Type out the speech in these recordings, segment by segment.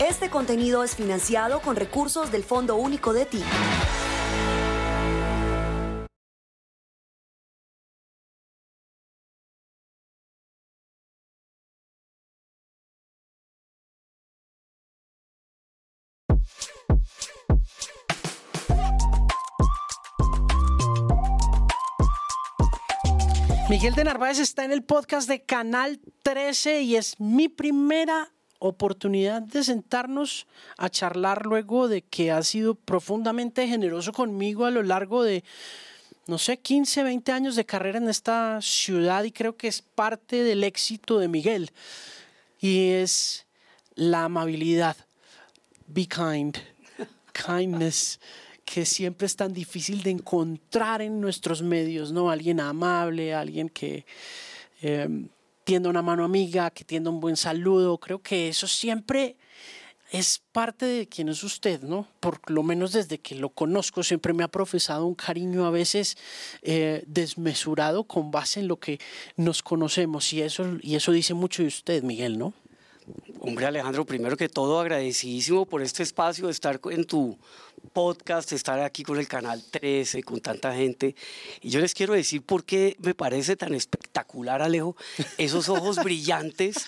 Este contenido es financiado con recursos del Fondo Único de Ti. Miguel de Narváez está en el podcast de Canal 13 y es mi primera oportunidad de sentarnos a charlar luego de que ha sido profundamente generoso conmigo a lo largo de, no sé, 15, 20 años de carrera en esta ciudad y creo que es parte del éxito de Miguel. Y es la amabilidad. Be kind. Kindness que siempre es tan difícil de encontrar en nuestros medios, ¿no? Alguien amable, alguien que eh, tienda una mano amiga, que tienda un buen saludo. Creo que eso siempre es parte de quien es usted, ¿no? Por lo menos desde que lo conozco, siempre me ha profesado un cariño a veces eh, desmesurado con base en lo que nos conocemos. Y eso, y eso dice mucho de usted, Miguel, ¿no? Hombre Alejandro, primero que todo agradecidísimo por este espacio de estar en tu podcast, estar aquí con el canal 13, con tanta gente. Y yo les quiero decir por qué me parece tan espectacular, Alejo, esos ojos brillantes,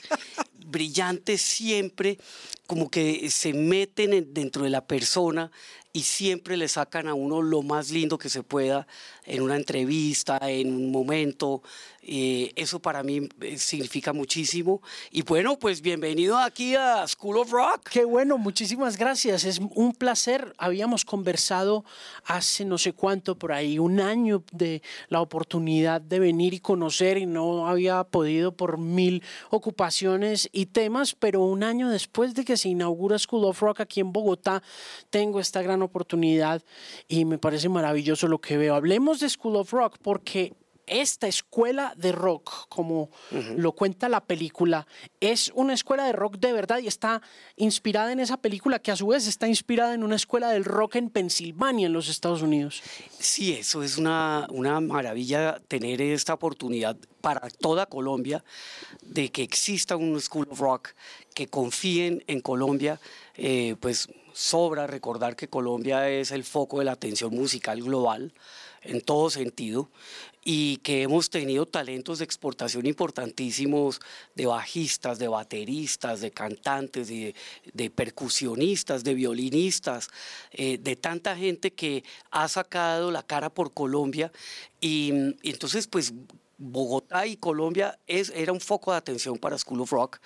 brillantes siempre, como que se meten dentro de la persona y siempre le sacan a uno lo más lindo que se pueda en una entrevista, en un momento. Eh, eso para mí eh, significa muchísimo. Y bueno, pues bienvenido aquí a School of Rock. Qué bueno, muchísimas gracias. Es un placer. Habíamos conversado hace no sé cuánto, por ahí, un año de la oportunidad de venir y conocer y no había podido por mil ocupaciones y temas, pero un año después de que se inaugura School of Rock aquí en Bogotá, tengo esta gran oportunidad y me parece maravilloso lo que veo. Hablemos de School of Rock porque esta escuela de rock, como lo cuenta la película, es una escuela de rock de verdad y está inspirada en esa película que a su vez está inspirada en una escuela del rock en Pensilvania, en los Estados Unidos. Sí, eso es una, una maravilla tener esta oportunidad para toda Colombia de que exista un School of Rock, que confíen en Colombia, eh, pues sobra recordar que Colombia es el foco de la atención musical global en todo sentido y que hemos tenido talentos de exportación importantísimos de bajistas, de bateristas, de cantantes, de, percusionistas, de violinistas, eh, de tanta gente que ha sacado la cara por Colombia y, entonces pues Bogotá y Colombia es, era un foco de atención para School of Rock.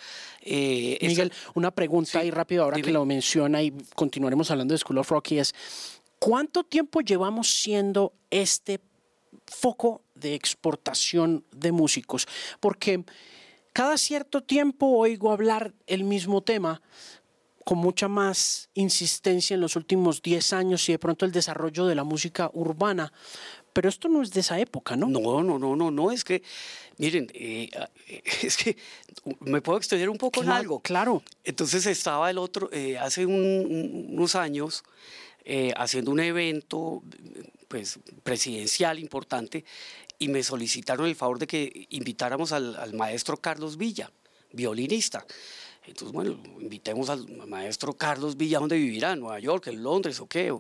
Eh, Miguel, una pregunta ahí rápido ahora que lo menciona y continuaremos hablando de School of Rock y es, ¿cuánto tiempo llevamos siendo este foco de exportación de músicos, porque cada cierto tiempo oigo hablar el mismo tema con mucha más insistencia en los últimos 10 años y de pronto el desarrollo de la música urbana. Pero esto no es de esa época, ¿no? No, no, no, no, no, es que, miren, eh, es que me puedo extender un poco en algo. Claro. Entonces estaba el otro, eh, hace unos años, eh, haciendo un evento pues, presidencial importante y me solicitaron el favor de que invitáramos al, maestro Carlos Villa, violinista. Entonces, bueno, invitemos al maestro Carlos Villa, ¿dónde vivirá? ¿En Nueva York, en Londres o qué?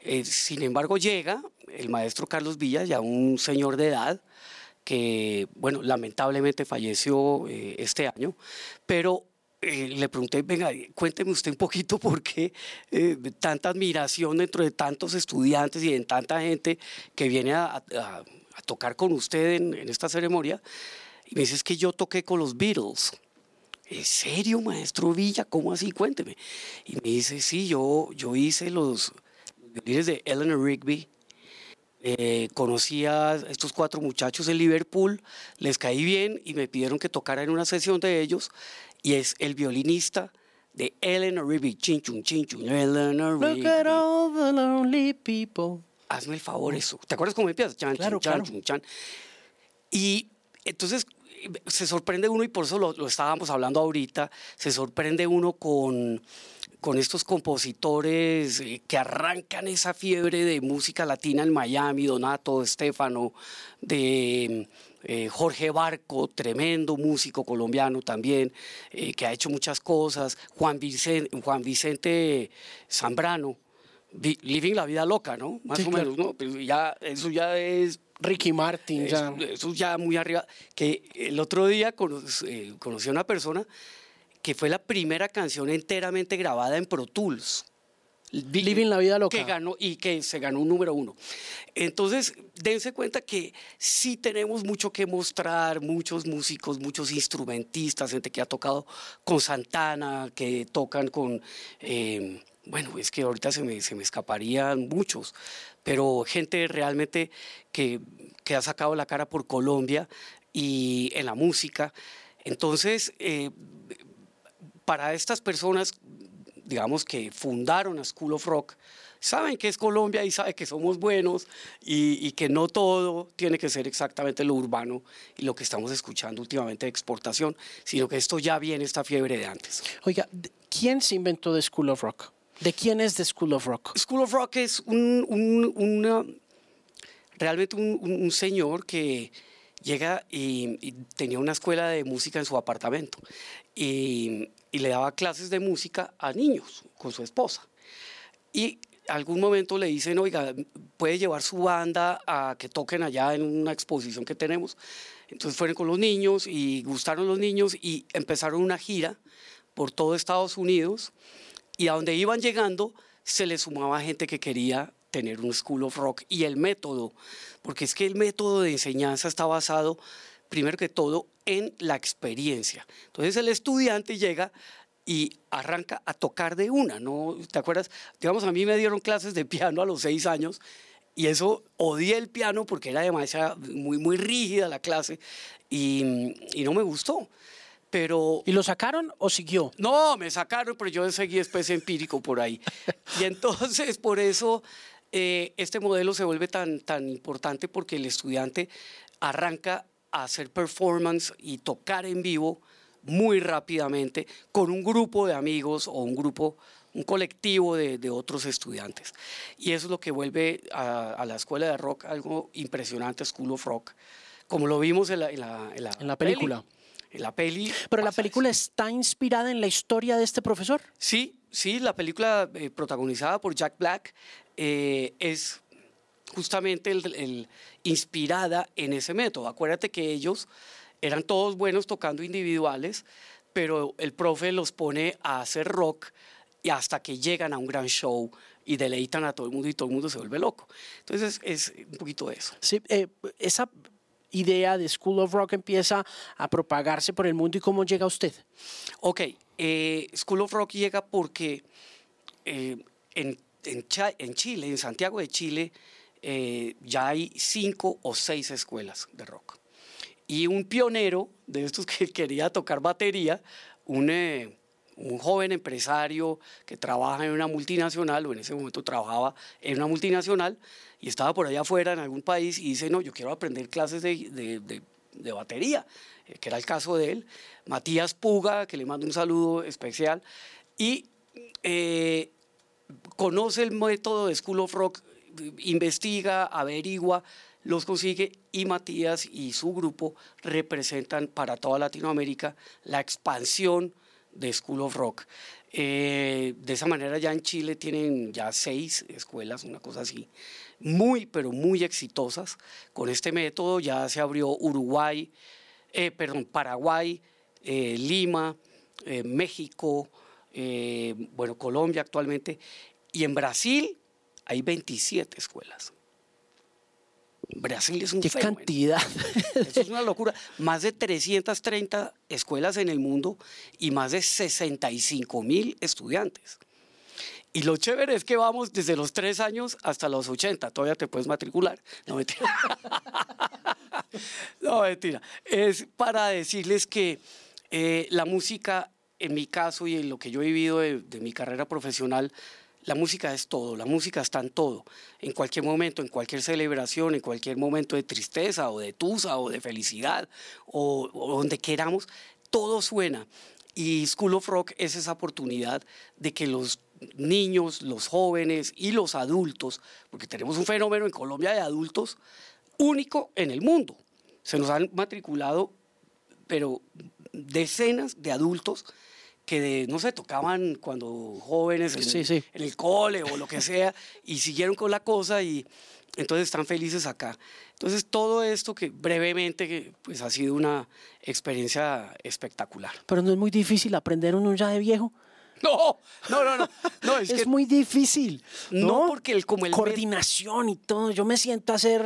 Eh, sin embargo, llega el maestro Carlos Villa, ya un señor de edad, que, bueno, lamentablemente falleció eh, este año, pero eh, le pregunté, venga, cuénteme usted un poquito por qué eh, tanta admiración dentro de tantos estudiantes y de tanta gente que viene a, tocar con usted en, esta ceremonia. Y me dice, es que yo toqué con los Beatles. ¿En serio, maestro Villa? ¿Cómo así? Cuénteme. Y me dice, sí, yo, yo hice los violines de Eleanor Rigby. Eh, conocí a estos cuatro muchachos en Liverpool, les caí bien y me pidieron que tocara en una sesión de ellos y es el violinista de Eleanor Rigby. Chin, chun, chin, chun, Eleanor Rigby. Look at all the lonely people. Hazme el favor eso. ¿Te acuerdas cómo empieza? Chan, claro, chan, claro. chan. Y entonces se sorprende uno, y por eso lo, estábamos hablando ahorita, se sorprende uno con, con estos compositores eh, que arrancan esa fiebre de música latina en Miami, Donato, Stefano, de eh, Jorge Barco, tremendo músico colombiano también, eh, que ha hecho muchas cosas, Juan Vicente, Juan Vicente Zambrano, Living la Vida Loca, ¿no? Más o menos, ¿no? Pero ya, eso ya es Ricky Martin, ya. Eso, ya muy arriba. Que el otro día eh, conocí a una persona que fue la primera canción enteramente grabada en Pro Tools. Living la vida loca. Que ganó y que se ganó un número uno. Entonces, dense cuenta que sí tenemos mucho que mostrar, muchos músicos, muchos instrumentistas, gente que ha tocado con Santana, que tocan con, eh, bueno, es que ahorita se me, se me escaparían muchos, pero gente realmente que, que ha sacado la cara por Colombia y en la música. Entonces, eh, para estas personas digamos, que fundaron a School of Rock, saben que es Colombia y saben que somos buenos y, que no todo tiene que ser exactamente lo urbano y lo que estamos escuchando últimamente de exportación, sino que esto ya viene esta fiebre de antes. Oiga, ¿quién se inventó The School of Rock? ¿De quién es The School of Rock? School of Rock es un, realmente un, señor que llega y, tenía una escuela de música en su apartamento. Y y le daba clases de música a niños con su esposa. Y algún momento le dicen, oiga, puede llevar su banda a que toquen allá en una exposición que tenemos. Entonces fueron con los niños y gustaron los niños y empezaron una gira por todo Estados Unidos y a donde iban llegando se les sumaba gente que quería tener un School of Rock y el método, porque es que el método de enseñanza está basado primero que todo en la experiencia. Entonces el estudiante llega y arranca a tocar de una, ¿no? ¿Te acuerdas? Digamos, a mí me dieron clases de piano a los seis años y eso odié el piano porque era demasiado, muy, muy rígida la clase y, y no me gustó. Pero, ¿Y lo sacaron o siguió? No, me sacaron, pero yo seguí especie empírico por ahí. y entonces, por eso, eh, este modelo se vuelve tan, tan importante porque el estudiante arranca hacer performance y tocar en vivo muy rápidamente con un grupo de amigos o un grupo, un colectivo de, otros estudiantes. Y eso es lo que vuelve a, la escuela de rock algo impresionante, School of Rock, como lo vimos en la, en la, película. En la peli. Pero la película está inspirada en la historia de este profesor. Sí, sí, la película eh, protagonizada por Jack Black eh, es justamente el, inspirada en ese método. Acuérdate que ellos eran todos buenos tocando individuales, pero el profe los pone a hacer rock y hasta que llegan a un gran show y deleitan a todo el mundo y todo el mundo se vuelve loco. Entonces es un poquito eso. Sí, eh, esa idea de School of Rock empieza a propagarse por el mundo y cómo llega usted. Ok, eh, School of Rock llega porque eh, en, en Chile, en Santiago de Chile, eh, ya hay cinco o seis escuelas de rock. Y un pionero de estos que quería tocar batería, un, eh, un joven empresario que trabaja en una multinacional, o en ese momento trabajaba en una multinacional, y estaba por allá afuera en algún país y dice, no, yo quiero aprender clases de, de, batería, eh, que era el caso de él. Matías Puga, que le mando un saludo especial, y conoce el método de School of Rock investiga, averigua, los consigue y Matías y su grupo representan para toda Latinoamérica la expansión de School of Rock. Eh, de esa manera ya en Chile tienen ya seis escuelas, una cosa así, muy, pero muy exitosas. Con este método ya se abrió Uruguay, eh, perdón, Paraguay, eh, Lima, México, bueno, Colombia actualmente, y en Brasil hay 27 escuelas. Brasil es un ¡Qué cantidad! Eso es una locura. Más de 330 escuelas en el mundo y más de 65 mil estudiantes. Y lo chévere es que vamos desde los 3 años hasta los 80. Todavía te puedes matricular. No, mentira. no, mentira. Es para decirles que eh, la música, en mi caso y en lo que yo he vivido de mi carrera profesional, la música es todo, la música está en todo, en cualquier momento, en cualquier celebración, en cualquier momento de tristeza o de tusa o de felicidad o, donde queramos, todo suena. Y School of Rock es esa oportunidad de que los niños, los jóvenes y los adultos, porque tenemos un fenómeno en Colombia de adultos único en el mundo. Se nos han matriculado, pero decenas de adultos que no sé, tocaban cuando jóvenes en, Sí, sí. en el cole o lo que sea y siguieron con la cosa y entonces están felices acá. Entonces todo esto que brevemente pues ha sido una experiencia espectacular. Pero no es muy difícil aprender uno ya de viejo. No, no, no, no, no es, Es, que muy difícil. no, porque el como el coordinación y todo. Yo me siento a hacer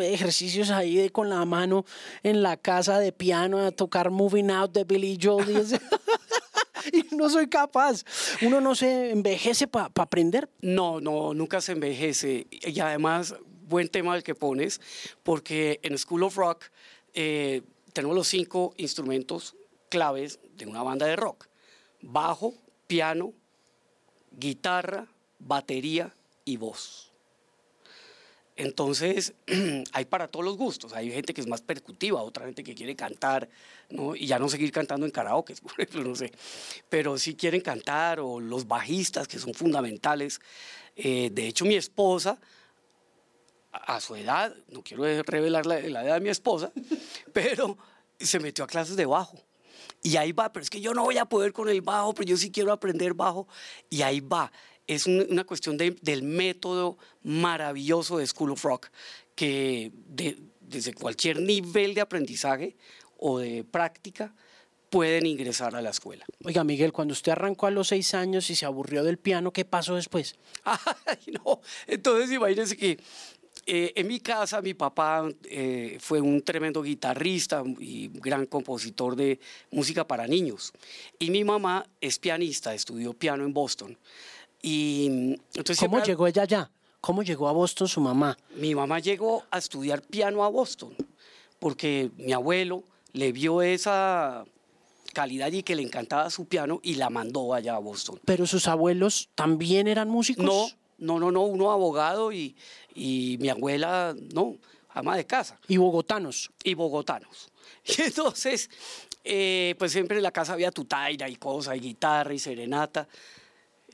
ejercicios ahí de, con la mano en la casa de piano a tocar Moving Out de Billy Joel y, no soy capaz. Uno no se envejece para aprender. No, no, nunca se envejece. Y además, buen tema el que pones, porque en School of Rock eh, tenemos los cinco instrumentos claves de una banda de rock. Bajo, piano, guitarra, batería y voz. Entonces, hay para todos los gustos. Hay gente que es más percutiva, otra gente que quiere cantar, ¿no? Y ya no seguir cantando en karaoke, por ejemplo, no sé. Pero si quieren cantar, o los bajistas, que son fundamentales. Eh, de hecho, mi esposa, a su edad, no quiero revelar la, la edad de mi esposa, pero se metió a clases de bajo. Y ahí va, pero es que yo no voy a poder con el bajo, pero yo sí quiero aprender bajo. Y ahí va. Es un- una cuestión de- del método maravilloso de School of Rock, que de- desde cualquier nivel de aprendizaje o de práctica pueden ingresar a la escuela. Oiga, Miguel, cuando usted arrancó a los seis años y se aburrió del piano, ¿qué pasó después? Ay, no. Entonces, imagínense que eh, en mi casa mi papá eh, fue un tremendo guitarrista y gran compositor de música para niños. Y mi mamá es pianista, estudió piano en Boston. Y mm, entonces ¿Cómo siempre- llegó ella allá? ¿Cómo llegó a Boston su mamá? mi mamá llegó a estudiar piano a Boston porque mi abuelo le vio esa calidad y que le encantaba su piano y la mandó allá a Boston. ¿Pero sus abuelos también eran músicos? No, no, no, no, uno abogado y, y mi abuela, no, ama de casa Y bogotanos. y bogotanos. Y entonces, eh, pues siempre en la casa había tutaira y cosa, y guitarra y serenata.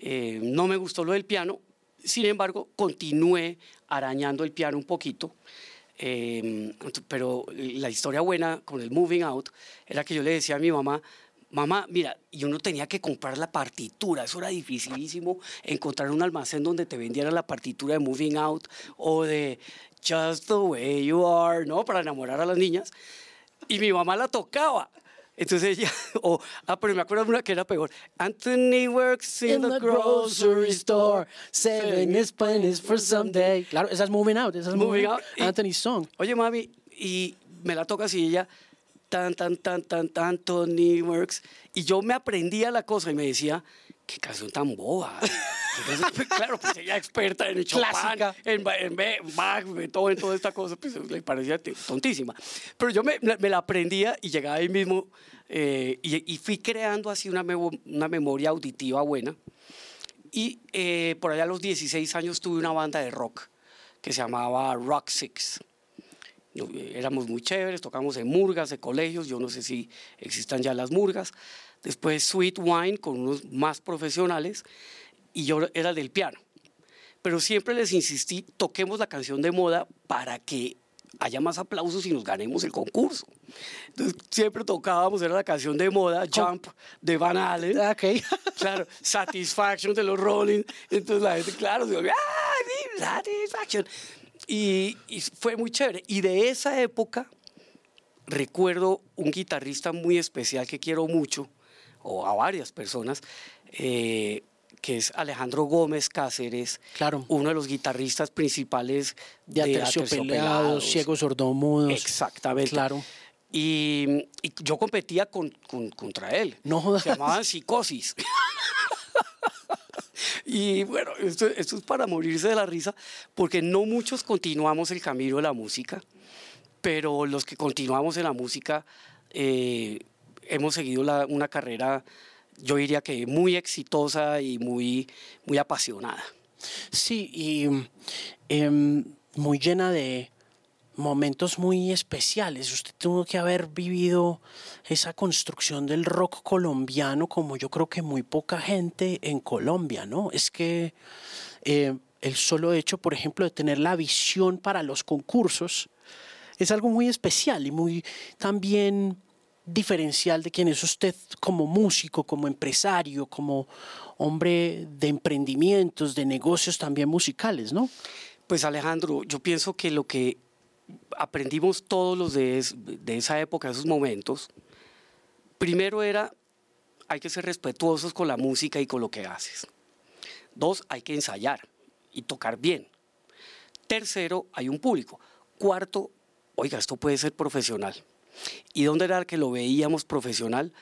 Eh, no me gustó lo del piano, sin embargo, continué arañando el piano un poquito. Eh, pero la historia buena con el Moving Out era que yo le decía a mi mamá, mamá, mira, y uno tenía que comprar la partitura, eso era dificilísimo, encontrar un almacén donde te vendiera la partitura de Moving Out o de Just the Way You Are, ¿no? Para enamorar a las niñas. Y mi mamá la tocaba. Entonces ella, o, ah, pero me acuerdo de una que era peor. Anthony works in, the, grocery store. Seven is Spanish for someday. Claro, esa es Moving Out. Esa es Moving Out. Y- Anthony's song. Oye, mami, y me la toca así ella, tan, tan, tan, tan, tan, Tony Works. Y yo me aprendía la cosa y me decía, qué canción tan boba. Entonces, claro, pues ella experta en Chopin, en, en Be- Bach, Beethoven, toda esta cosa, pues le parecía tontísima. Pero yo me, me la aprendía y llegaba ahí mismo eh, y, y fui creando así una, memo- una memoria auditiva buena. Y eh, por allá a los 16 años tuve una banda de rock que se llamaba Rock Six. Eh, Éramos muy chéveres, tocamos en murgas de colegios, yo no sé si existan ya las murgas. Después Sweet Wine con unos más profesionales y yo era del piano. Pero siempre les insistí, toquemos la canción de moda para que haya más aplausos y nos ganemos el concurso. Entonces siempre tocábamos, era la canción de moda, Jump de Van Halen. Ah, Ok. Claro, Satisfaction de los Rolling. Entonces la gente, claro, se ¡ah, sí, Satisfaction! Y, y fue muy chévere. Y de esa época recuerdo un guitarrista muy especial que quiero mucho, o a varias personas, eh, que es Alejandro Gómez Cáceres, Claro. uno de los guitarristas principales De Aterciopelados, Aterciopelados. Ciegos Sordomudos. Exactamente. Claro. Y, y yo competía con, con- contra él. No jodas. Se llamaban psicosis. y bueno, esto, es para morirse de la risa, porque no muchos continuamos el camino de la música, pero los que continuamos en la música eh, hemos seguido una carrera, yo diría que muy exitosa y muy, muy apasionada. Sí, y em, muy llena de momentos muy especiales. Usted tuvo que haber vivido esa construcción del rock colombiano como yo creo que muy poca gente en Colombia, ¿no? Es que eh, el solo hecho, por ejemplo, de tener la visión para los concursos es algo muy especial y muy también diferencial de quién es usted como músico, como empresario, como hombre de emprendimientos, de negocios también musicales, ¿no? Pues Alejandro, yo pienso que lo que aprendimos todos los de, esa época, esos momentos, primero era, hay que ser respetuosos con la música y con lo que haces. Dos, hay que ensayar y tocar bien. Tercero, hay un público. Cuarto, oiga, esto puede ser profesional. ¿Y dónde era que lo veíamos profesional?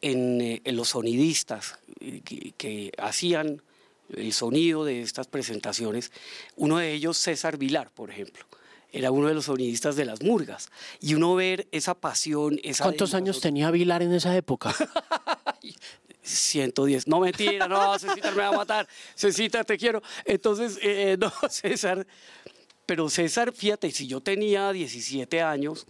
En, eh, los sonidistas eh, que, hacían el sonido de estas presentaciones. Uno de ellos, César Vilar, por ejemplo era uno de los sonidistas de las murgas. Y uno ver esa pasión, esa... ¿Cuántos años tenía Vilar en esa época? 110. No, mentira, no, César me va a matar. César, te quiero. Entonces, eh, no, César. Pero César, fíjate, si yo tenía 17 años,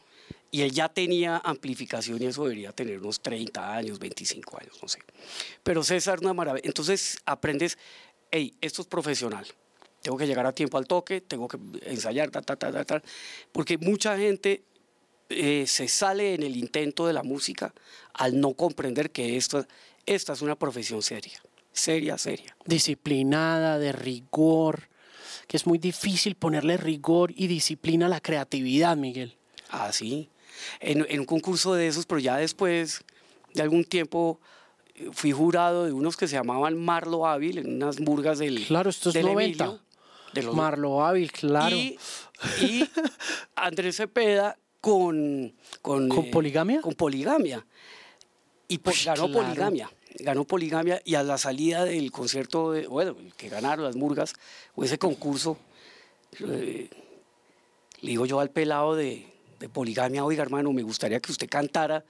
y él ya tenía amplificación y eso debería tener unos 30 años, 25 años, no sé. Pero César, una maravilla. Entonces aprendes, hey, esto es profesional. Tengo que llegar a tiempo al toque, tengo que ensayar, ta, ta, ta, ta, Porque mucha gente eh, se sale en el intento de la música al no comprender que esto, esta es una profesión seria, seria, seria. Disciplinada, de rigor, que es muy difícil ponerle rigor y disciplina a la creatividad, Miguel. Ah, sí en, un concurso de esos, pero ya después de algún tiempo eh, fui jurado de unos que se llamaban Marlo Hábil, en unas burgas del. Claro, esto es 90. De los, Marlo Hábil, claro. Y, Andrés Cepeda con. ¿Con, eh, poligamia? Con poligamia. Y ganó poligamia. Ganó poligamia y a la salida del concierto, de, bueno, que ganaron las murgas, o ese concurso, eh, le digo yo al pelado de, de poligamia, oiga hermano, me gustaría que usted cantara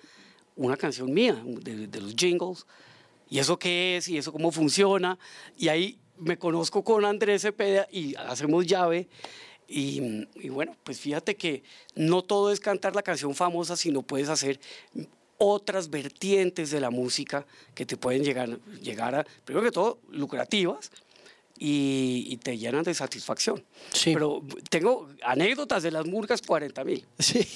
una canción mía, de, los jingles, y eso qué es, y eso cómo funciona, y ahí me conozco con Andrés Cepeda y hacemos llave, y, bueno, pues fíjate que no todo es cantar la canción famosa, sino puedes hacer otras vertientes de la música que te pueden llegar, llegar a, primero que todo, lucrativas, y, te llenan de satisfacción. Sí. Pero tengo anécdotas de las murgas 40 mil. Sí,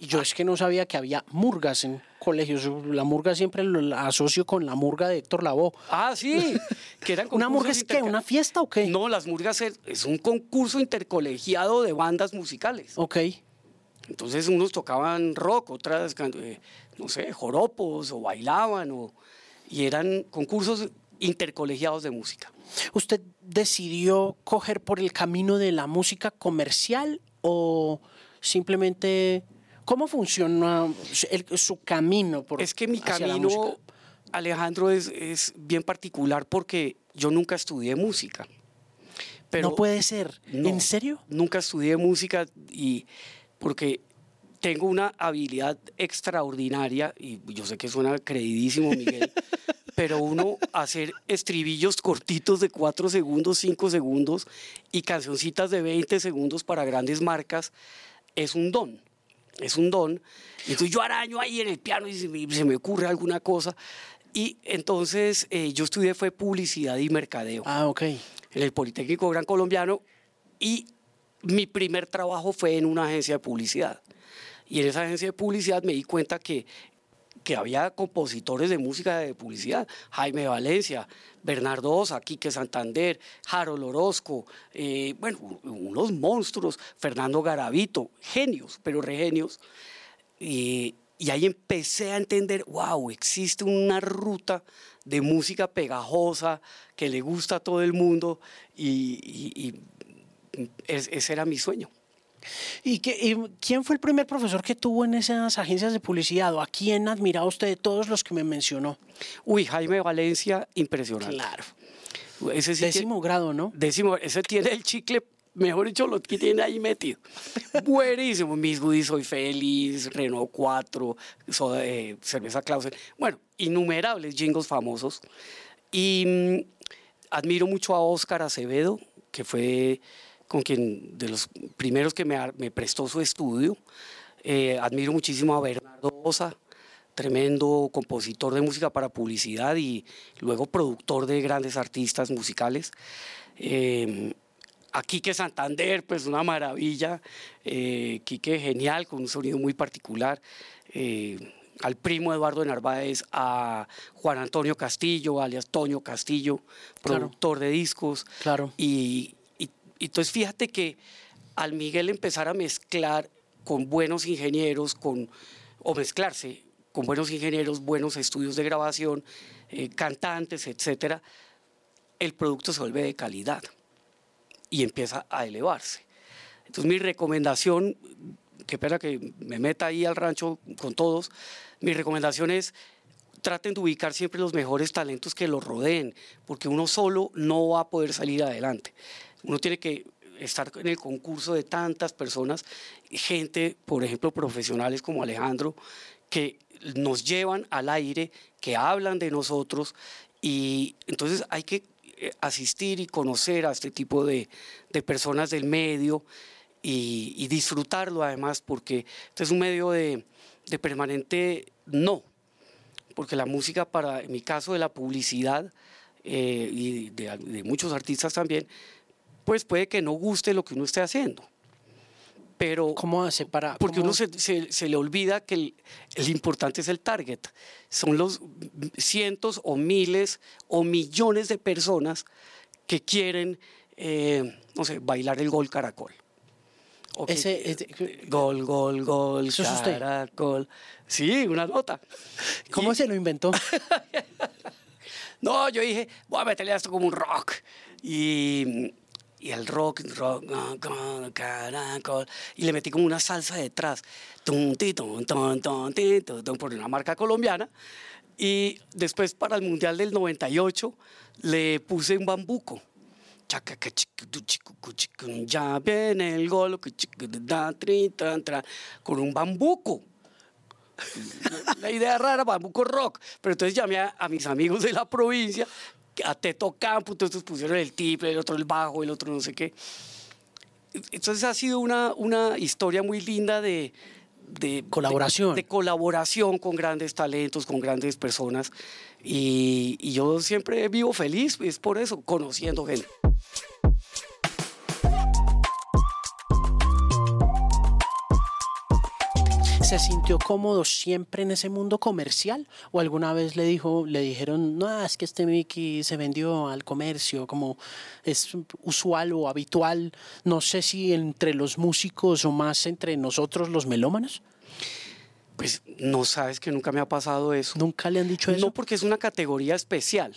yo es que no sabía que había murgas en colegios. La murga siempre la asocio con la murga de Héctor Lavoe. Ah, sí. Que eran ¿Una murga es qué? ¿Una fiesta o qué? No, las murgas es un concurso intercolegiado de bandas musicales. Ok. Entonces unos tocaban rock, otras, eh, no sé, joropos o bailaban, o, y eran concursos intercolegiados de música. ¿Usted decidió coger por el camino de la música comercial o simplemente cómo funciona su camino? Por, es que mi camino, Alejandro, es, bien particular porque yo nunca estudié música. Pero no puede ser. ¿En serio? Nunca estudié música y porque tengo una habilidad extraordinaria y yo sé que suena creidísimo, Miguel. pero uno hacer estribillos cortitos de 4 segundos, 5 segundos y cancioncitas de 20 segundos para grandes marcas es un don. Es un don. Entonces yo araño ahí en el piano y se me, ocurre alguna cosa. Y entonces eh, yo estudié fue publicidad y mercadeo. Ah, ok. En el Politécnico Gran Colombiano. Y mi primer trabajo fue en una agencia de publicidad. Y en esa agencia de publicidad me di cuenta que que había compositores de música de publicidad, Jaime Valencia, Bernardo Osa, Quique Santander, Harold Orozco, eh, bueno, unos monstruos, Fernando Garavito, genios, pero regenios. y ahí empecé a entender, wow, existe una ruta de música pegajosa que le gusta a todo el mundo y, ese era mi sueño. ¿Y, quién fue el primer profesor que tuvo en esas agencias de publicidad? ¿O a quién admiraba usted de todos los que me mencionó? Uy, Jaime Valencia, impresionante. Claro. Ese décimo grado, ¿no? Décimo, ese tiene el chicle, mejor dicho, lo que tiene ahí metido. Buenísimo. Mis goodies, Soy Feliz, Renault 4, eh, Cerveza Clausen. Bueno, innumerables jingles famosos. Y mm, admiro mucho a Óscar Acevedo, que fue con quien de los primeros que me, me prestó su estudio. Eh, admiro muchísimo a Bernardo Osa, tremendo compositor de música para publicidad y luego productor de grandes artistas musicales. Eh, a Quique Santander, pues una maravilla, eh, Quique genial, con un sonido muy particular, eh, al primo Eduardo de Narváez, a Juan Antonio Castillo, alias Toño Castillo, productor de discos. Claro. Y, entonces fíjate que al Miguel empezar a mezclar con buenos ingenieros, con, o mezclarse con buenos ingenieros, buenos estudios de grabación, eh, cantantes, etcétera, el producto se vuelve de calidad y empieza a elevarse. Entonces mi recomendación, que espera que me meta ahí al rancho con todos, mi recomendación es traten de ubicar siempre los mejores talentos que los rodeen, porque uno solo no va a poder salir adelante. Uno tiene que estar en el concurso de tantas personas, gente, por ejemplo, profesionales como Alejandro, que nos llevan al aire, que hablan de nosotros, y entonces hay que eh, asistir y conocer a este tipo de, personas del medio y, disfrutarlo además, porque este es un medio de, permanente no, porque la música para, en mi caso de la publicidad eh, y de, de muchos artistas también, pues puede que no guste lo que uno esté haciendo pero ¿Cómo hace para...? Porque uno se, se, le olvida que el, el, importante es el target. Son los cientos o miles o millones de personas que quieren, eh, no sé, bailar el gol caracol. Ese, gol, gol, gol, caracol. Sí, una nota. ¿Cómo se lo inventó? no, yo dije, voy a meterle esto como un rock. Y y el rock, rock, caracol, y le metí como una salsa detrás, por una marca colombiana. Y después para el Mundial del 98 le puse un bambuco. Ya viene el gol, con un bambuco. La idea rara, bambuco rock. Pero entonces llamé a, a mis amigos de la provincia a Teto Campo, entonces pusieron el triple, el otro el bajo, el otro no sé qué. Entonces ha sido una, una historia muy linda de, de colaboración. De, colaboración con grandes talentos, con grandes personas. Y, y yo siempre vivo feliz, es por eso, conociendo gente. ¿Se sintió cómodo siempre en ese mundo comercial? ¿O alguna vez le dijo, le dijeron, no, es que este Mickey se vendió al comercio, como es usual o habitual, no sé si entre los músicos o más entre nosotros los melómanos? Pues no sabes que nunca me ha pasado eso. ¿Nunca le han dicho eso? No, porque es una categoría especial.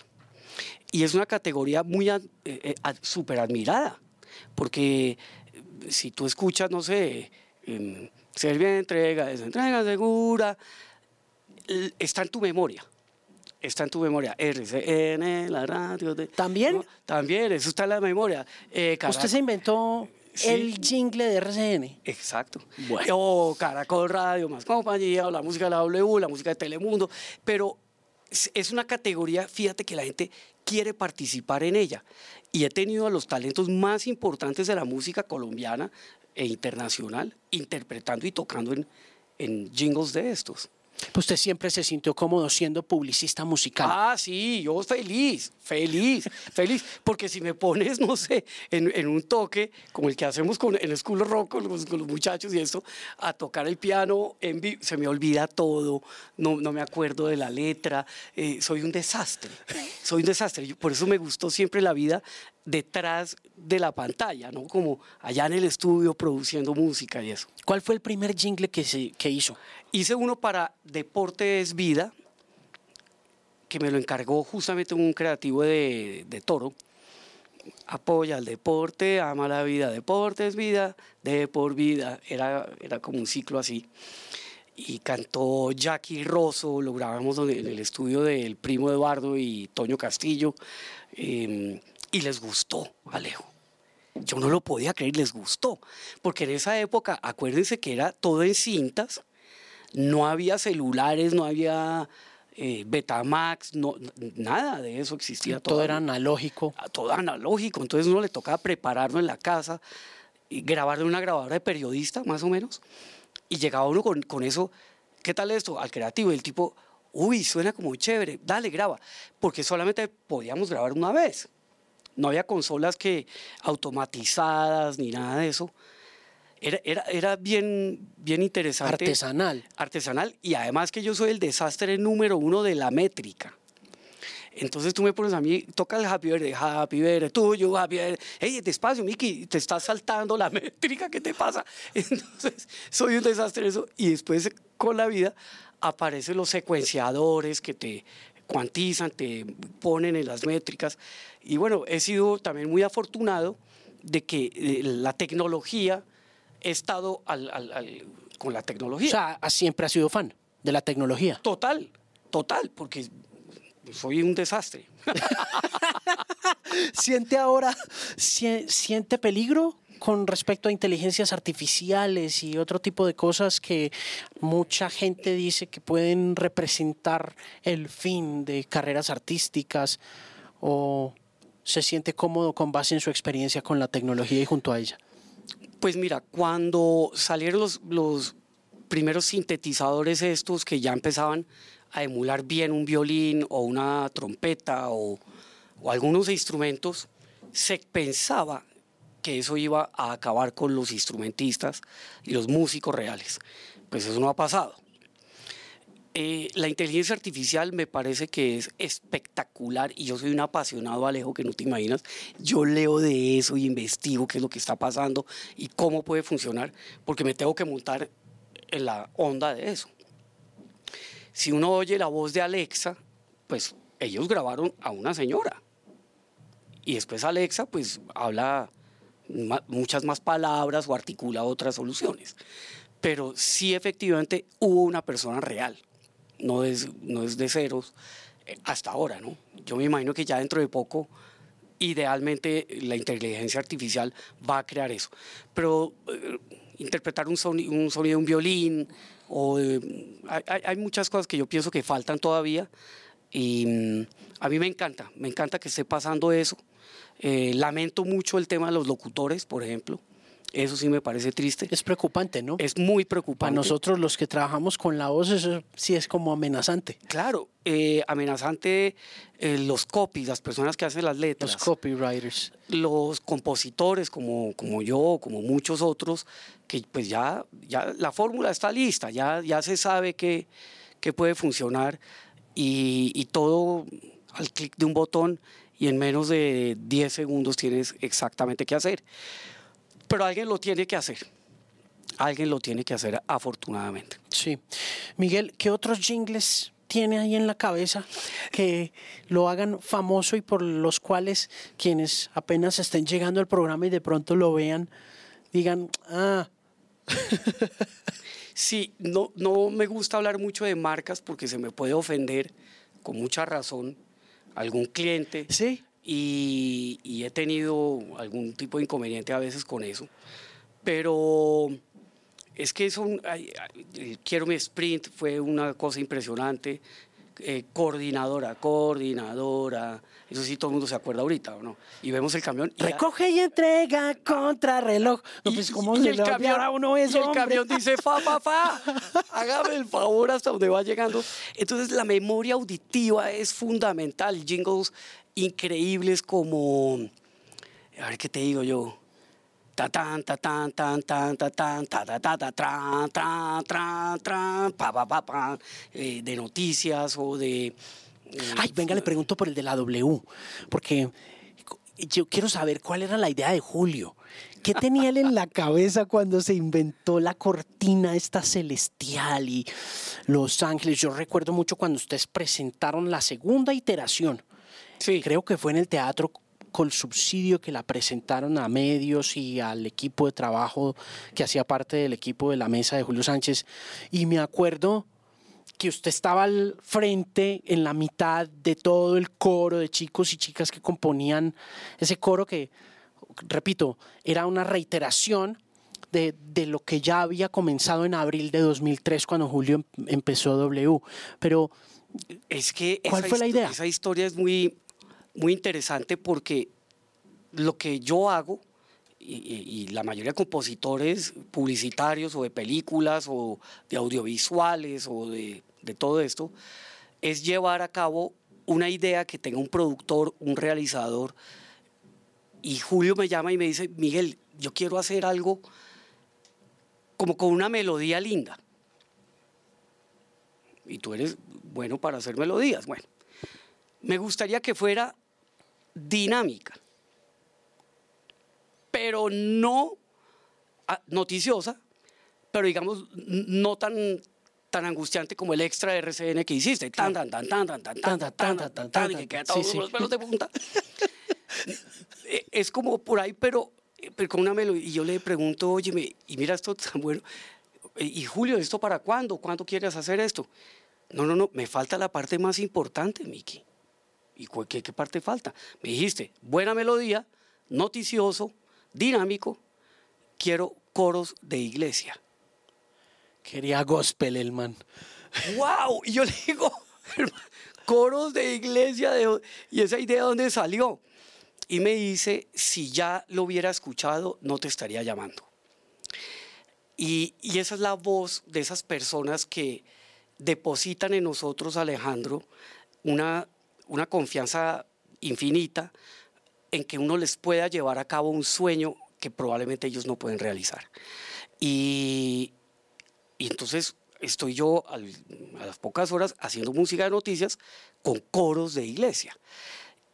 Y es una categoría muy eh, eh, súper admirada. Porque si tú escuchas, no sé, Servir entrega, desentrega segura, está en tu memoria. Está en tu memoria. RCN, la radio. De, ¿También? También, eso está en la memoria. Eh, Usted se inventó el jingle de RCN. Exacto. O Caracol Radio, más compañía, o la música de la W, la música de Telemundo. Pero es una categoría, fíjate que la gente quiere participar en ella. Y he tenido a los talentos más importantes de la música colombiana e internacional interpretando y tocando en, en jingles de estos. Pues usted siempre se sintió cómodo siendo publicista musical. Ah, sí, yo feliz, feliz, feliz. Porque si me pones, no sé, en, en un toque, como el que hacemos con, en School Rock con los, con los muchachos y esto, a tocar el piano, en se me olvida todo, no, no me acuerdo de la letra, eh, soy un desastre, soy un desastre. Por eso me gustó siempre la vida detrás de la pantalla, ¿no? Como allá en el estudio produciendo música y eso. ¿Cuál fue el primer jingle que, se, que hizo? Hice uno para Deportes Vida, que me lo encargó justamente un creativo de, de Toro. Apoya el deporte, ama la vida, deportes, vida, de por vida. Era, era como un ciclo así. Y cantó Jackie Rosso, lo grabamos en el estudio del primo Eduardo y Toño Castillo. Em, y les gustó, Alejo. Yo no lo podía creer, les gustó. Porque en esa época, acuérdense que era todo en cintas, no había celulares, no había eh, Betamax, no, nada de eso existía. Todo, era analógico. Ah, todo analógico, entonces uno le tocaba prepararlo en la casa, y grabar de una grabadora de periodista, más o menos, y llegaba uno con, con eso, ¿qué tal esto? Al creativo, el tipo, uy, suena como chévere, dale, graba, porque solamente podíamos grabar una vez no había consolas que automatizadas ni nada de eso. Era, era, era bien, bien interesante. Artesanal. Artesanal. Y además que yo soy el desastre número uno de la métrica. Entonces tú me pones a mí, toca el Happy Birthday, Happy Birthday, tuyo, Happy Birthday. Hey, despacio, Miki, te estás saltando la métrica, ¿qué te pasa? Entonces, soy un desastre eso. Y después, con la vida, aparecen los secuenciadores que te cuantizan, te ponen en las métricas. Y bueno, he sido también muy afortunado de que eh, la tecnología, he estado al, al, al, con la tecnología. O sea, siempre has sido fan de la tecnología. Total, total, porque soy un desastre. ¿Siente ahora, siente peligro con respecto a inteligencias artificiales y otro tipo de cosas que mucha gente dice que pueden representar el fin de carreras artísticas o se siente cómodo con base en su experiencia con la tecnología y junto a ella? Pues mira, cuando salieron los, los primeros sintetizadores estos que ya empezaban a emular bien un violín o una trompeta o, o algunos instrumentos, se pensaba que eso iba a acabar con los instrumentistas y los músicos reales. Pues eso no ha pasado. Eh, la inteligencia artificial me parece que es espectacular y yo soy un apasionado, Alejo, que no te imaginas. Yo leo de eso y investigo qué es lo que está pasando y cómo puede funcionar, porque me tengo que montar en la onda de eso. Si uno oye la voz de Alexa, pues ellos grabaron a una señora. Y después Alexa, pues habla muchas más palabras o articula otras soluciones. Pero sí efectivamente hubo una persona real, no es, no es de ceros eh, hasta ahora, ¿no? Yo me imagino que ya dentro de poco, idealmente la inteligencia artificial va a crear eso. Pero eh, interpretar un, sonido, un sonido de un violín, o hay, hay, muchas cosas que yo pienso que faltan todavía y mm, a mí me encanta, me encanta que esté pasando eso. Eh, lamento mucho el tema de los locutores, por ejemplo. Eso sí me parece triste. Es preocupante, ¿no? Es muy preocupante. Para nosotros los que trabajamos con la voz, eso sí es como amenazante. Claro, eh, amenazante eh, los copies, las personas que hacen las letras. Los copywriters. Los compositores como, como yo, como muchos otros, que pues ya, ya la fórmula está lista, ya, ya se sabe que, que puede funcionar y, y todo al clic de un botón y en menos de 10 segundos tienes exactamente qué hacer. Pero alguien lo tiene que hacer. Alguien lo tiene que hacer afortunadamente. Sí. Miguel, ¿qué otros jingles tiene ahí en la cabeza que lo hagan famoso y por los cuales quienes apenas estén llegando al programa y de pronto lo vean, digan, ah. Sí, no, no me gusta hablar mucho de marcas porque se me puede ofender con mucha razón algún cliente. Sí. Y, y, he tenido algún tipo de inconveniente a veces con eso. Pero es que eso, quiero mi sprint, fue una cosa impresionante. Eh, coordinadora, coordinadora. Eso sí, todo el mundo se acuerda ahorita, ¿o no? Y vemos el camión. Y Recoge y entrega contra reloj. No, pues, ¿cómo y, se el camión, a uno eso, y el camión dice, fa, fa, fa, hágame el favor hasta donde va llegando. Entonces, la memoria auditiva es fundamental. Jingles increíbles como, a ver qué te digo yo, ta tan ta tan tan tan ta tan ta ta ta ta tran tran tran tran pa pa pa pa de noticias o de Ay, venga, le pregunto por el de la W, porque yo quiero saber cuál era la idea de Julio. ¿Qué tenía él en la cabeza cuando se inventó la cortina esta celestial y Los Ángeles? Yo recuerdo mucho cuando ustedes presentaron la segunda iteración. Sí. Creo que fue en el teatro con subsidio que la presentaron a medios y al equipo de trabajo que hacía parte del equipo de la mesa de Julio Sánchez. Y me acuerdo que usted estaba al frente, en la mitad de todo el coro de chicos y chicas que componían ese coro que, repito, era una reiteración de, de, lo que ya había comenzado en abril de 2003 cuando Julio em, empezó W. Pero, es que ¿cuál fue la idea? Esa historia es muy, muy interesante porque lo que yo hago, y, la mayoría de compositores publicitarios o de películas o de audiovisuales o de, de todo esto, es llevar a cabo una idea que tenga un productor, un realizador, y Julio me llama y me dice, Miguel, yo quiero hacer algo como con una melodía linda. Y tú eres bueno para hacer melodías. Bueno, me gustaría que fuera dinámica, pero no ah, noticiosa, pero digamos no tan tan angustiante como el extra de RCN que hiciste. Tan, tan, tan, tan, tan, tan, tan, tan, tan, tan, tan, tan, y que queda todos los pelos de punta. es como por ahí, pero, pero con una melodía. Y yo le pregunto, oye, y mira esto tan bueno. Y Julio, ¿esto para cuándo? ¿Cuándo quieres hacer esto? No, no, no, me falta la parte más importante, Miki. ¿Y qué, qué parte falta? Me dijiste, buena melodía, noticioso, dinámico, quiero coros de iglesia. Quería gospel el man. ¡Wow! Y yo le digo, coros de iglesia, de, ¿y esa idea dónde salió? Y me dice, si ya lo hubiera escuchado, no te estaría llamando. Y, y esa es la voz de esas personas que depositan en nosotros, Alejandro, una, una confianza infinita en que uno les pueda llevar a cabo un sueño que probablemente ellos no pueden realizar. Y, entonces estoy yo a las pocas horas haciendo música de noticias con coros de iglesia.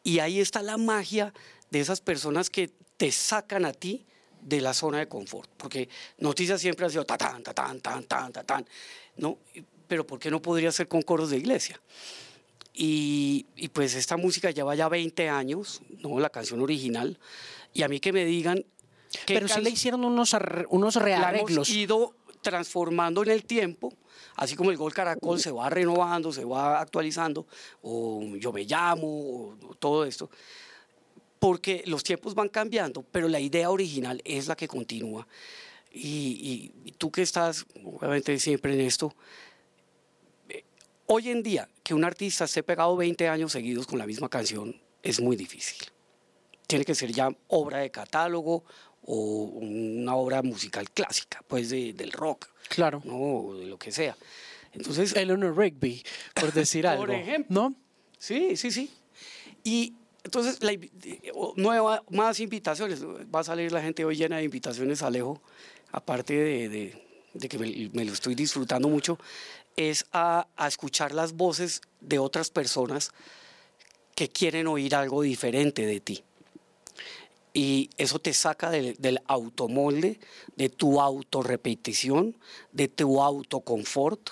Y ahí está la magia de esas personas que te sacan a ti de la zona de confort. Porque noticias siempre han sido ta tan, ta tan, tan, tan, ta tan. ¿no? Pero ¿por qué no podría ser con coros de iglesia? Y, y, pues esta música lleva ya 20 años, ¿no? la canción original. Y a mí que me digan... Pero sí le hicieron unos, unos rearreglos. La hemos ido transformando en el tiempo, así como el gol caracol se va renovando, se va actualizando, o yo me llamo, o todo esto, porque los tiempos van cambiando, pero la idea original es la que continúa. Y, tú que estás, obviamente, siempre en esto, hoy en día que un artista esté pegado 20 años seguidos con la misma canción es muy difícil. Tiene que ser ya obra de catálogo o una obra musical clásica, pues del rock. Claro. ¿no? de lo que sea. Entonces, Eleanor Rigby, por decir algo. Por ejemplo. ¿No? Sí, sí, sí. Y entonces, la, nueva, más invitaciones. Va a salir la gente hoy llena de invitaciones, Alejo, aparte de, de, que me, lo estoy disfrutando mucho, es a, a escuchar las voces de otras personas que quieren oír algo diferente de ti y eso te saca del, del automolde, de tu autorrepetición, de tu autoconfort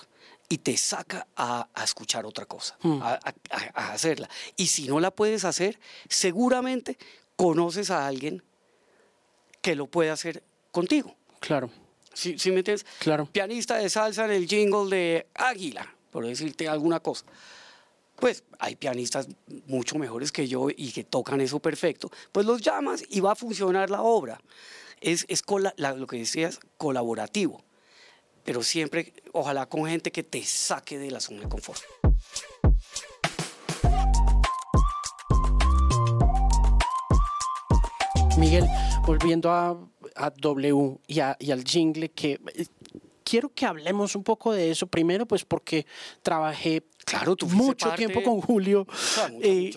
y te saca a, escuchar otra cosa, hmm. a, hacerla. Y si no la puedes hacer, seguramente conoces a alguien que lo puede hacer contigo. Claro. ¿Sí, me entiendes? Claro. Pianista de salsa en el jingle de Águila, por decirte alguna cosa pues hay pianistas mucho mejores que yo y que tocan eso perfecto, pues los llamas y va a funcionar la obra. Es, es lo que decías, colaborativo, pero siempre, ojalá con gente que te saque de la zona de confort. Miguel, volviendo a, W y, y, al jingle, que eh, quiero que hablemos un poco de eso. Primero, pues porque trabajé Claro, mucho tiempo con Julio. Eh,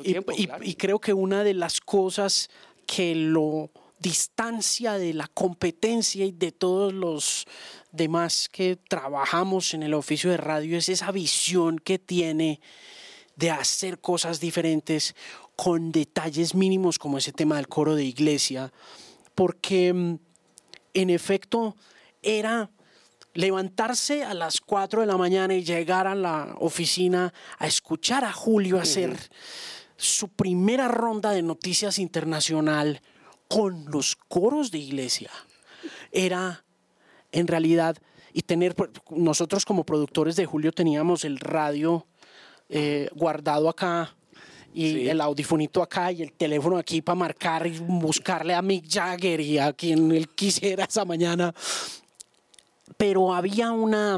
y, creo que una de las cosas que lo distancia de la competencia y de todos los demás que trabajamos en el oficio de radio es esa visión que tiene de hacer cosas diferentes con detalles mínimos como ese tema del coro de iglesia, porque mm, en efecto era levantarse a las 4 de la mañana y llegar a la oficina a escuchar a Julio hacer su primera ronda de noticias internacional con los coros de iglesia. Era en realidad, y tener, pues, nosotros como productores de Julio teníamos el radio eh, guardado acá y el audifonito acá y el teléfono aquí para marcar y buscarle a Mick Jagger y a quien él quisiera esa mañana pero había una,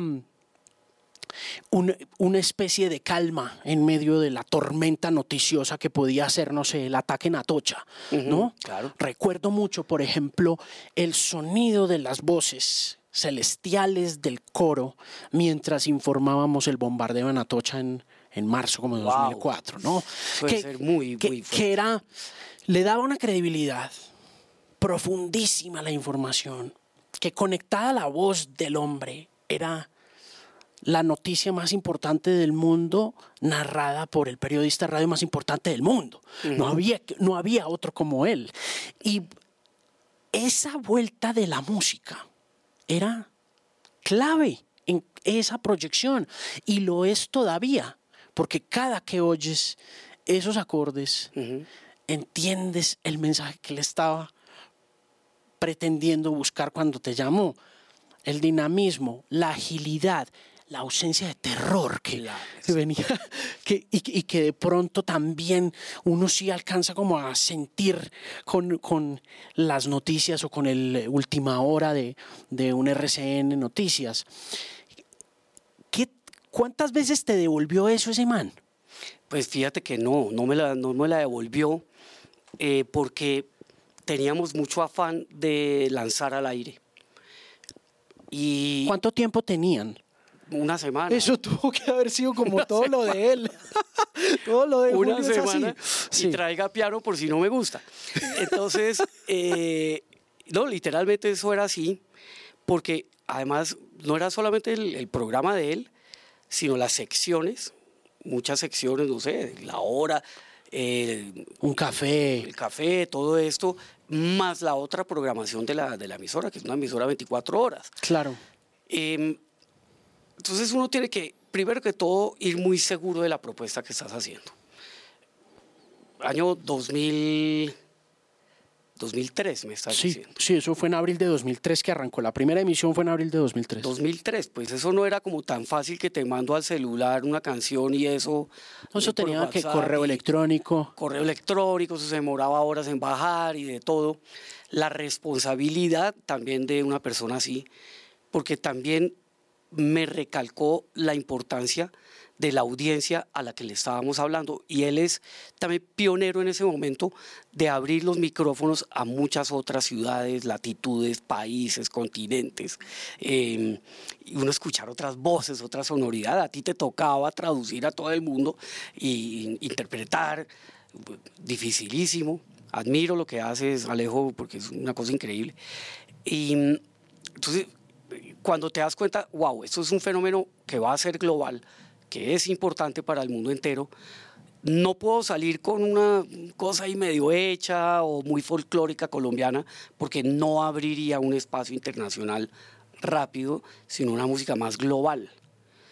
una, especie de calma en medio de la tormenta noticiosa que podía ser, no sé, el ataque en Atocha, ¿no? Claro. Recuerdo mucho, por ejemplo, el sonido de las voces celestiales del coro mientras informábamos el bombardeo en Atocha en, en marzo como de 2004, ¿no? Puede ser muy, muy que era, le daba una credibilidad profundísima la información, que conectada a la voz del hombre era la noticia más importante del mundo narrada por el periodista radio más importante del mundo. no, había, no había otro como él. Y esa vuelta de la música era clave en esa proyección y lo es todavía, porque cada que oyes esos acordes, entiendes el mensaje que le estaba pretendiendo buscar cuando te llamó. El dinamismo, la agilidad, la ausencia de terror que, venía que, y, que de pronto también uno sí alcanza como a sentir con, las noticias o con el última hora de, un RCN Noticias. ¿Qué, ¿Cuántas veces te devolvió eso ese man? Pues fíjate que no, no me la, no me la devolvió eh, porque teníamos mucho afán de lanzar al aire. Y ¿Cuánto tiempo tenían? una semana. Eso tuvo que haber sido como todo lo de él. todo lo de Una semana y traiga piano por si no me gusta. Entonces, eh, no, literalmente eso era así, porque además no era solamente el, programa de él, sino las secciones, muchas secciones, no sé, la hora. un café. El café, todo esto, más la otra programación de la, de la emisora, que es una emisora 24 horas. Claro. Eh, entonces uno tiene que, primero que todo, ir muy seguro de la propuesta que estás haciendo. Año 2000, 2003, me estás diciendo. Sí, eso fue en abril de 2003 que arrancó. La primera emisión fue en abril de 2003. 2003, pues eso no era como tan fácil que te mando al celular una canción y eso. No, eso tenía que correo electrónico. Correo electrónico, eso se demoraba horas en bajar y de todo. La responsabilidad también de una persona así, porque también me recalcó la importancia de la audiencia a la que le estábamos hablando. Y él es también pionero en ese momento de abrir los micrófonos a muchas otras ciudades, latitudes, países, continentes. Em, y uno escuchar otras voces, otra sonoridad. A ti te tocaba traducir a todo el mundo e interpretar. Dificilísimo. Admiro lo que haces, Alejo, porque es una cosa increíble. Y entonces cuando te das cuenta, wow, esto es un fenómeno que va a ser global, que es importante para el mundo entero, no puedo salir con una cosa ahí medio hecha o muy folclórica colombiana, porque no abriría un espacio internacional rápido, sino una música más global.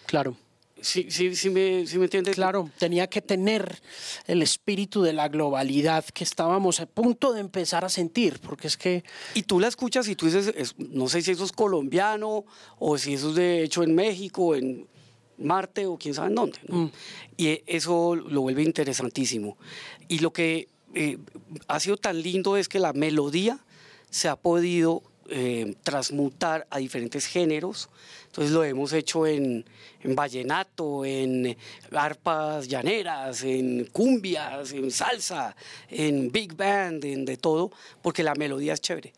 Claro. Sí, sí, sí, me, sí me entiendes. Claro, tenía que tener el espíritu de la globalidad que estábamos a punto de empezar a sentir, porque es que... Y tú la escuchas y tú dices, no sé si eso es colombiano o si eso es de hecho en México, en Marte o quién sabe en dónde. Mm. Y eso lo vuelve interesantísimo. Y lo que eh, ha sido tan lindo es que la melodía se ha podido eh, transmutar a diferentes géneros. Entonces lo hemos hecho en, en, vallenato, en arpas llaneras, en cumbias, en salsa, en big band, en de todo, porque la melodía es chévere.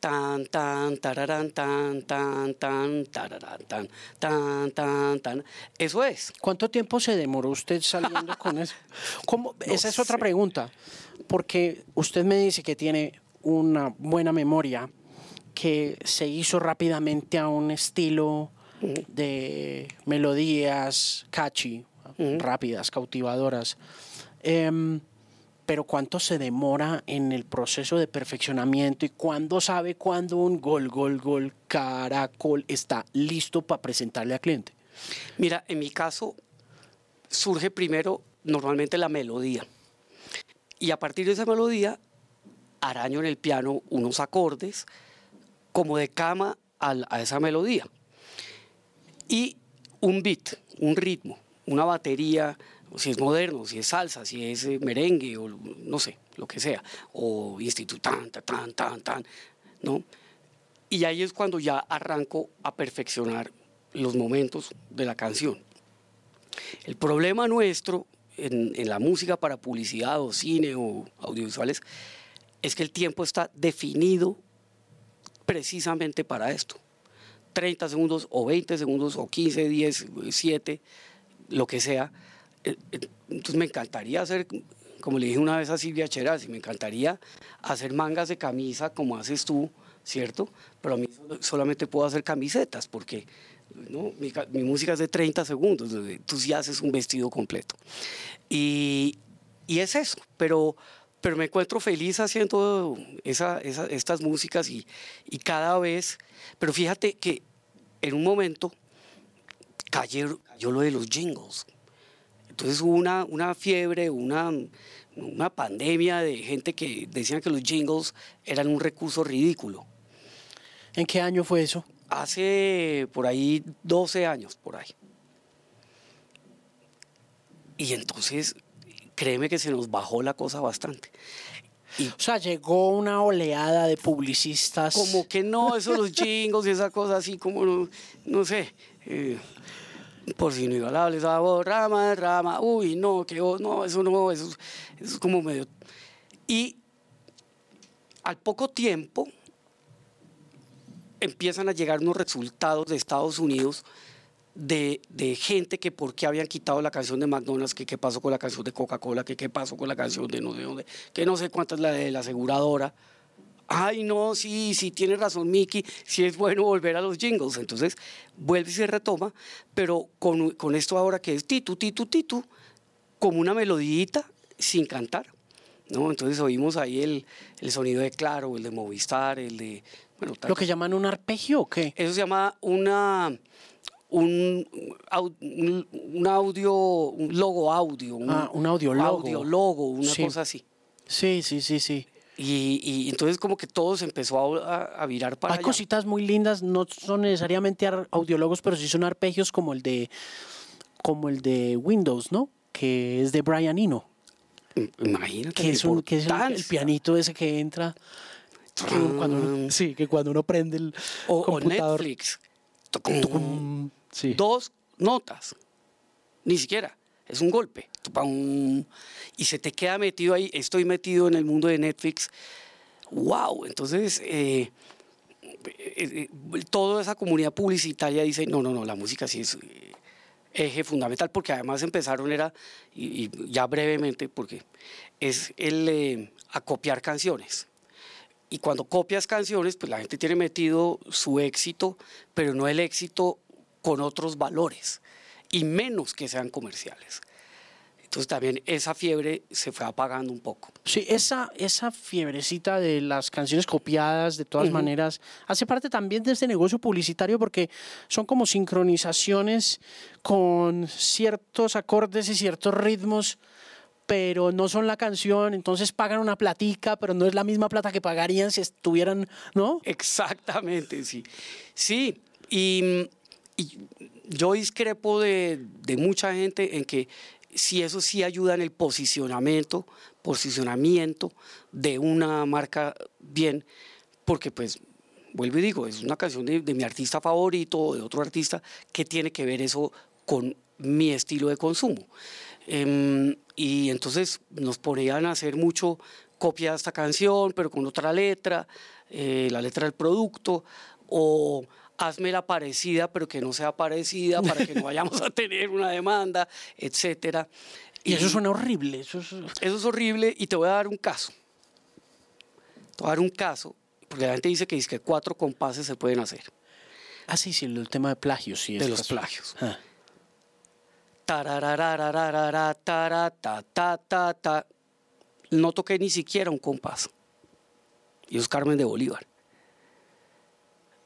Tan, tan, tararán, tan, tan, tan, tararán, tan, tan, tan, tan. Eso es. ¿Cuánto tiempo se demoró usted saliendo con eso? ¿Cómo? Esa es otra pregunta, porque usted me dice que tiene una buena memoria que se hizo rápidamente a un estilo de melodías catchy, rápidas, cautivadoras. Em, pero cuánto se demora en el proceso de perfeccionamiento y cuándo sabe cuándo un gol, gol, gol, caracol está listo para presentarle al cliente. Mira, en mi caso surge primero normalmente la melodía. Y a partir de esa melodía araño en el piano unos acordes como de cama a, esa melodía. Y un beat, un ritmo, una batería, si es moderno, si es salsa, si es eh, merengue o no sé, lo que sea, o instituto, tan, tan, tan, tan, ¿no? Y ahí es cuando ya arranco a perfeccionar los momentos de la canción. El problema nuestro en, en, la música para publicidad o cine o audiovisuales es que el tiempo está definido precisamente para esto. 30 segundos o 20 segundos o 15, 10, 7, lo que sea. Entonces me encantaría hacer como le dije una vez a Silvia Cheraz, me encantaría hacer mangas de camisa como haces tú, ¿cierto? Pero a mí solamente puedo hacer camisetas porque ¿no? mi, mi, música es de 30 segundos, tú sí haces un vestido completo. Y, y es eso, pero, pero me encuentro feliz haciendo esa, esa, estas músicas y, y cada vez, pero fíjate que en un momento cayó, cayó lo de los jingles. Entonces hubo una, una fiebre, una, una pandemia de gente que decían que los jingles eran un recurso ridículo. ¿En qué año fue eso? Hace por ahí 12 años, por ahí. Y entonces, créeme que se nos bajó la cosa bastante. Y, o sea, llegó una oleada de publicistas. Como que no, esos los jingles y esa cosa así como, no, no sé, eh, por si no igualable, esa voz, rama, rama, uy, no, que no, eso no, eso, eso es como medio... Y al poco tiempo empiezan a llegar unos resultados de Estados Unidos de, de, gente que por qué habían quitado la canción de McDonald's, que qué pasó con la canción de Coca-Cola, que qué pasó con la canción de no sé dónde, que no sé cuántas la de la aseguradora. Ay, no, sí, sí, tiene razón Mickey, sí es bueno volver a los jingles. Entonces vuelve y se retoma, pero con, con esto ahora que es titu, titu, titu, como una melodita sin cantar. ¿no? Entonces oímos ahí el, el sonido de Claro, el de Movistar, el de... Bueno, ¿Lo que llaman un arpegio o qué? Eso se llama una un, un, un, audio, un logo audio. Un, ah, un audio logo. Audio logo, una sí. cosa así. Sí, sí, sí, sí. Y, y, entonces como que todo se empezó a, a virar para Hay allá. cositas muy lindas, no son necesariamente audiólogos, pero sí son arpegios como el de como el de Windows, ¿no? Que es de Brian Eno. Imagínate. Que es, un, que es el, el, pianito ese que entra. Que cuando uno, sí, que cuando uno prende el o, computador. O Netflix. Sí. Dos notas. Ni siquiera. Es un golpe. Y se te queda metido ahí. Estoy metido en el mundo de Netflix. ¡Wow! Entonces, eh, eh, toda esa comunidad publicitaria dice: no, no, no, la música sí es eje fundamental, porque además empezaron, era, y, ya brevemente, porque es el eh, a copiar canciones. Y cuando copias canciones, pues la gente tiene metido su éxito, pero no el éxito con otros valores, y menos que sean comerciales. Entonces también esa fiebre se fue apagando un poco. Sí, esa, esa fiebrecita de las canciones copiadas, de todas uh -huh. maneras, hace parte también de este negocio publicitario porque son como sincronizaciones con ciertos acordes y ciertos ritmos pero no son la canción, entonces pagan una platica, pero no es la misma plata que pagarían si estuvieran, ¿no? Exactamente, sí. Sí, y, y yo discrepo de, de, mucha gente en que si eso sí ayuda en el posicionamiento, posicionamiento de una marca bien, porque pues, vuelvo y digo, es una canción de, de mi artista favorito o de otro artista que tiene que ver eso con mi estilo de consumo. Eh, y entonces nos ponían a hacer mucho copia de esta canción, pero con otra letra, eh, la letra del producto, o hazme la parecida, pero que no sea parecida para que no vayamos a tener una demanda, etcétera. Y, y eso suena horrible. Eso es... eso es horrible y te voy a dar un caso. Te voy a dar un caso, porque la gente dice que, dice que cuatro compases se pueden hacer. Ah, sí, sí, el tema de plagios. Sí, de los caso. plagios. Ah. Tarararararara, tara, ta, ta, ta, ta. No toqué ni siquiera un compás. Y es Carmen de Bolívar.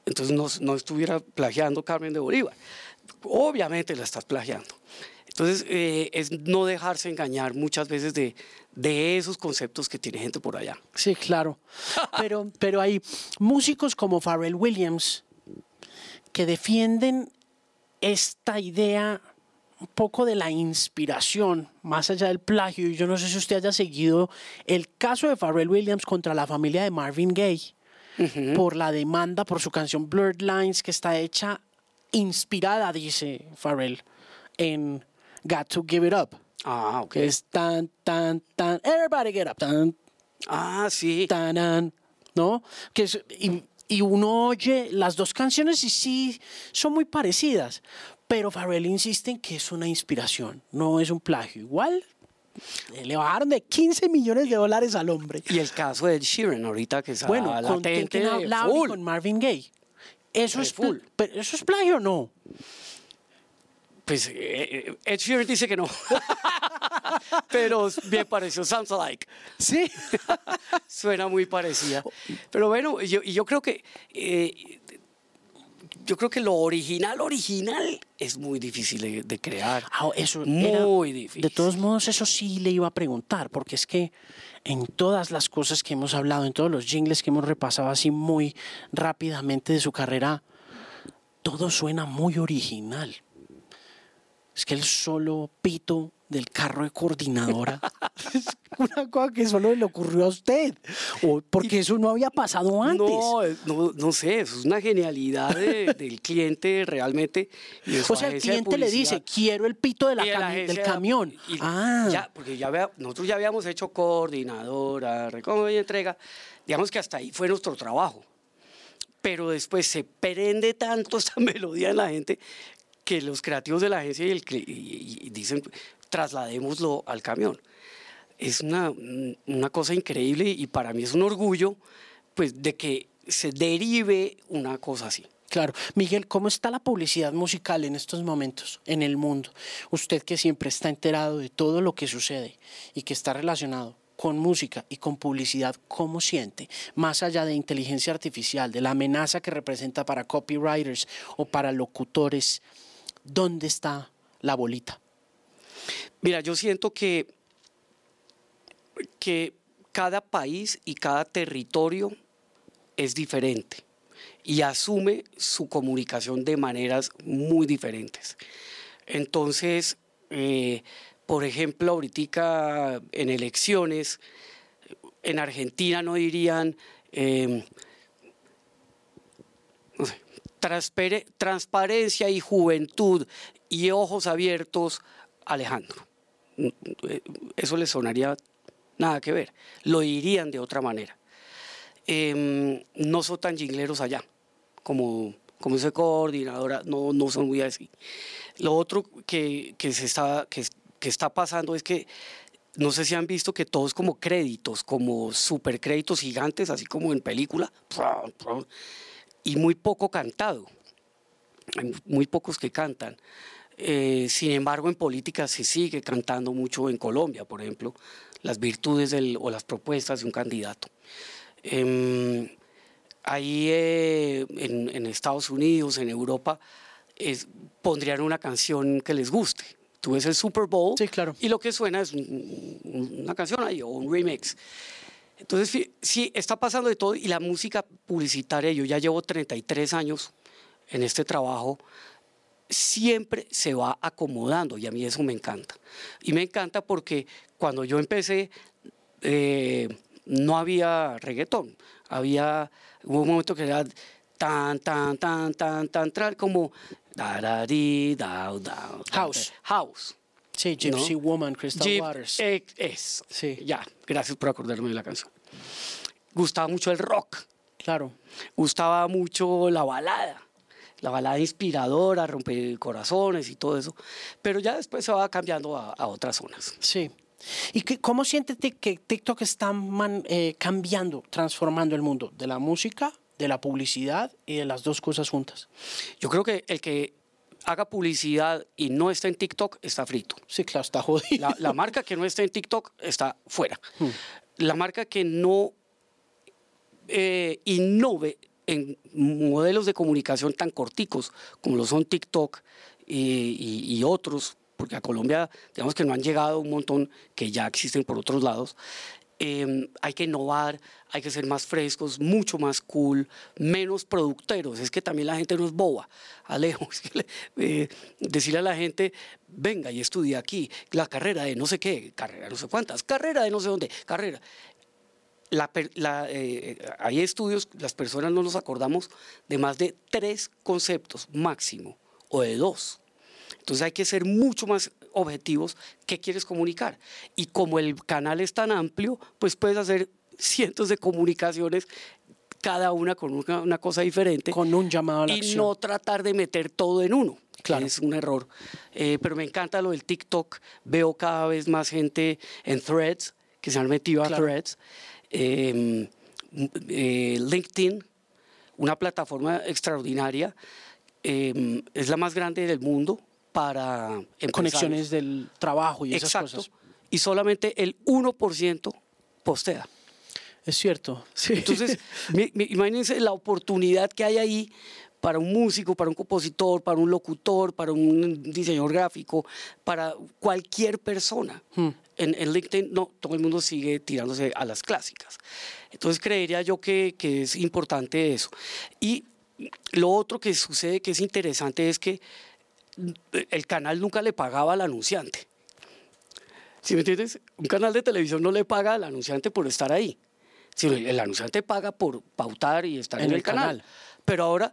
Entonces no, no, estuviera plagiando Carmen de Bolívar. Obviamente la estás plagiando. Entonces eh, es no dejarse engañar muchas veces de, de, esos conceptos que tiene gente por allá. Sí, claro. pero, pero hay músicos como Pharrell Williams que defienden esta idea un poco de la inspiración, más allá del plagio. Y yo no sé si usted haya seguido el caso de Pharrell Williams contra la familia de Marvin Gaye uh -huh. por la demanda por su canción Blurred Lines, que está hecha inspirada, dice Pharrell, en Got to Give It Up. Ah, ok. Que es tan, tan, tan, everybody get up, tan. Ah, sí. Tan, tan, ¿no? Que es, y, y uno oye las dos canciones y sí son muy parecidas, pero Pharrell insiste en que es una inspiración, no es un plagio. Igual Le bajaron de 15 millones de dólares al hombre. Y el caso de Ed Sheeran, ahorita que está Bueno, con latente, full. con Marvin Gaye. Eso Es full. pero ¿Eso es plagio o no? Pues eh, eh, Ed Sheeran dice que no. Pero bien pareció, sounds alike. Sí. Suena muy parecida. Pero bueno, yo, yo creo que eh, yo creo que lo original, original es muy difícil de, de crear. Ah, eso era- Muy difícil. De todos modos, eso sí le iba a preguntar, porque es que en todas las cosas que hemos hablado, en todos los jingles que hemos repasado así muy rápidamente de su carrera, todo suena muy original. Es que el solo pito del carro de coordinadora es una cosa que solo le ocurrió a usted, o porque eso no había pasado antes. No, eh, no, no sé, eso es una genialidad de- del cliente realmente. y o sea, el cliente le dice, quiero el pito de la cami- del camión. y ah, ya, porque ya vea- nosotros ya habíamos hecho coordinadora, recoge y entrega. Digamos que hasta ahí fue nuestro trabajo. Pero después se prende tanto esta melodía en la gente que los creativos de la agencia y, el y dicen, trasladémoslo al camión. Es una, una cosa increíble y para mí es un orgullo pues, de que se derive una cosa así. Claro. Miguel, ¿cómo está la publicidad musical en estos momentos en el mundo? Usted que siempre está enterado de todo lo que sucede y que está relacionado con música y con publicidad, ¿cómo siente? Más allá de inteligencia artificial, de la amenaza que representa para copywriters o para locutores, ¿dónde está la bolita? Mira, yo siento que, que cada país y cada territorio es diferente y asume su comunicación de maneras muy diferentes. Entonces, eh, por ejemplo, ahorita en elecciones, en Argentina no dirían, transpere- transparencia y juventud y ojos abiertos, Alejandro. Eso le sonaría nada que ver. Lo dirían de otra manera. Em, no son tan jingleros allá como, como ese coordinadora, no, no son muy así. Lo otro que, que se está, que, que está pasando es que no sé si han visto que todos como créditos, como supercréditos gigantes, así como en película, y muy poco cantado. Hay muy pocos que cantan. Eh, sin embargo, en política se sigue cantando mucho en Colombia, por ejemplo, las virtudes del- o las propuestas de un candidato. Em, ahí eh, en, en Estados Unidos, en Europa, es- pondrían una canción que les guste. Tú ves el Super Bowl Sí, claro. y lo que suena es un- un- una canción ahí o un remix. Entonces, sí, está pasando de todo y la música publicitaria, yo ya llevo 33 años en este trabajo, siempre se va acomodando y a mí eso me encanta. Y me encanta porque cuando yo empecé eh, no había reggaetón, había, hubo un momento que era tan, tan, tan, tan, tan, tan, como da, da, di, da, da, da, House. House. Sí, Gypsy ¿no? Woman, Crystal Waters. eh, eso. Sí. Ya, gracias por acordarme de la canción. Gustaba mucho el rock, Claro. gustaba mucho la balada, la balada inspiradora, romper corazones y todo eso, pero ya después se va cambiando a, a otras zonas. Sí. ¿Y qué- cómo siente tic- que TikTok está man- eh, cambiando, transformando el mundo de la música, de la publicidad y de las dos cosas juntas? Yo creo que el que haga publicidad y no está en TikTok está frito. Sí, claro, está jodido. La, la marca que no está en TikTok está fuera. La marca que no eh, innove en modelos de comunicación tan corticos como lo son TikTok y, y- otros, porque a Colombia, digamos que no han llegado un montón que ya existen por otros lados. eh, hay que innovar, hay que ser más frescos, mucho más cool, menos producteros. Es que también la gente no es boba, Alejo. eh, decirle a la gente, venga y estudia aquí, la carrera de no sé qué, carrera de no sé cuántas, carrera de no sé dónde, carrera la per- la, eh, hay estudios, las personas no nos acordamos de más de tres conceptos máximo o de dos. Entonces hay que ser mucho más objetivos qué quieres comunicar. Y como el canal es tan amplio, pues puedes hacer cientos de comunicaciones cada una con una, una cosa diferente. Con un llamado a la y acción. no tratar de meter todo en uno. Claro. Es un error. Eh, pero me encanta lo del TikTok. Veo cada vez más gente en threads, que se han metido a Claro. threads. Eh, eh, LinkedIn, una plataforma extraordinaria. eh, es la más grande del mundo para. Conexiones del trabajo y esas Exacto. cosas. Y solamente el 1% postea. Es cierto. Sí. Entonces, imagínense la oportunidad que hay ahí para un músico, para un compositor, para un locutor, para un diseñador gráfico, para cualquier persona. Hmm. En, en LinkedIn no, todo el mundo sigue tirándose a las clásicas. Entonces creería yo que, que es importante eso. Y lo otro que sucede que es interesante es que el canal nunca le pagaba al anunciante. ¿Sí me entiendes? Un canal de televisión no le paga al anunciante por estar ahí, sino el, el anunciante paga por pautar y estar en, En el, el canal. canal. Pero ahora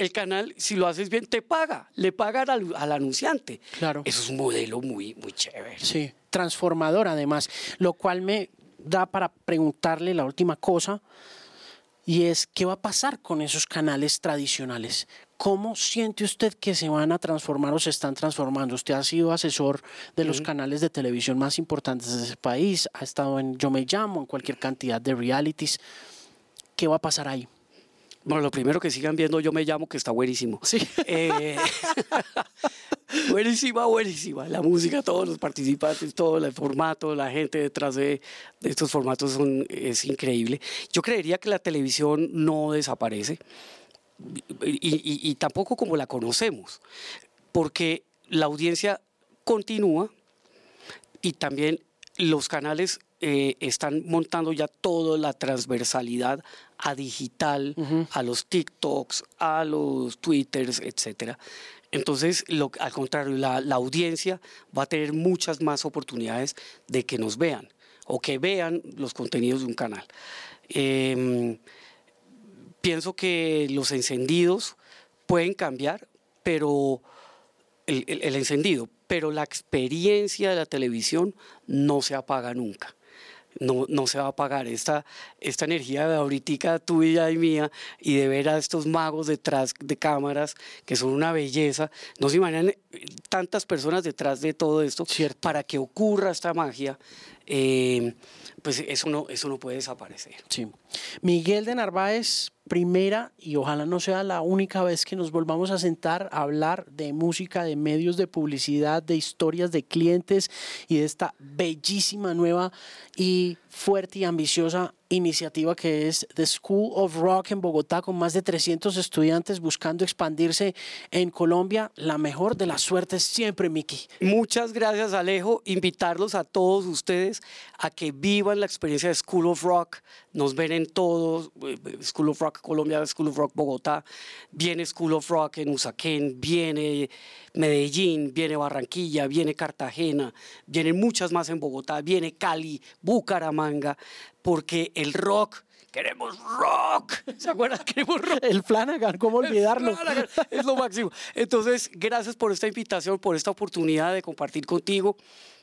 el canal, si lo haces bien, te paga, le pagan al, al anunciante. Claro. Eso es un modelo muy, muy chévere. Sí, transformador además, lo cual me da para preguntarle la última cosa y es qué va a pasar con esos canales tradicionales. ¿Cómo siente usted que se van a transformar o se están transformando? Usted ha sido asesor de los canales de televisión más importantes de ese país, ha estado en Yo Me Llamo, en cualquier cantidad de realities. ¿Qué va a pasar ahí? Bueno, lo primero que sigan viendo, yo me llamo, que está buenísimo. Sí. Eh, buenísima, buenísima. La música, todos los participantes, todo el formato, la gente detrás de, de estos formatos son, es increíble. Yo creería que la televisión no desaparece y, y- y tampoco como la conocemos, porque la audiencia continúa y también los canales eh, están montando ya toda la transversalidad a digital, a los TikToks, a los Twitters, etcétera. Entonces, lo- al contrario, la, la audiencia va a tener muchas más oportunidades de que nos vean o que vean los contenidos de un canal. Em, pienso que los encendidos pueden cambiar, pero el, el- el encendido, pero la experiencia de la televisión no se apaga nunca. No, no se va a apagar esta, esta energía de ahorita tuya y mía y de ver a estos magos detrás de cámaras que son una belleza. No se imaginan eh, tantas personas detrás de todo esto Cierto. para que ocurra esta magia. eh, pues eso no, eso no puede desaparecer. Sí. Miguel de Narváez, primera y ojalá no sea la única vez que nos volvamos a sentar a hablar de música, de medios de publicidad, de historias de clientes y de esta bellísima nueva y fuerte y ambiciosa iniciativa que es The School of Rock en Bogotá con más de 300 estudiantes buscando expandirse en Colombia. La mejor de las suertes siempre, Miki. Muchas gracias, Alejo. Invitarlos a todos ustedes a que vivan la experiencia de School of Rock. Nos ven en todos, eh, School of Rock Colombia, School of Rock Bogotá, viene School of Rock en Usaquén, viene Medellín, viene Barranquilla, viene Cartagena, vienen muchas más en Bogotá, viene Cali, Bucaramanga, porque el rock, queremos rock. ¿Se acuerdan? Queremos rock. El Flanagan, ¿cómo olvidarlo? Claro, Es lo máximo. Entonces, gracias por esta invitación, por esta oportunidad de compartir contigo.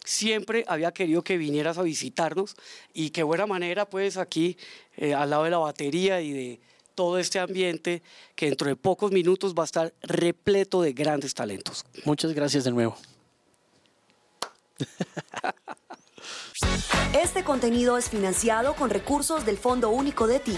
Siempre había querido que vinieras a visitarnos y qué buena manera, pues, aquí eh, al lado de la batería y de todo este ambiente que dentro de pocos minutos va a estar repleto de grandes talentos. Muchas gracias de nuevo. Este contenido es financiado con recursos del Fondo Único de Ti.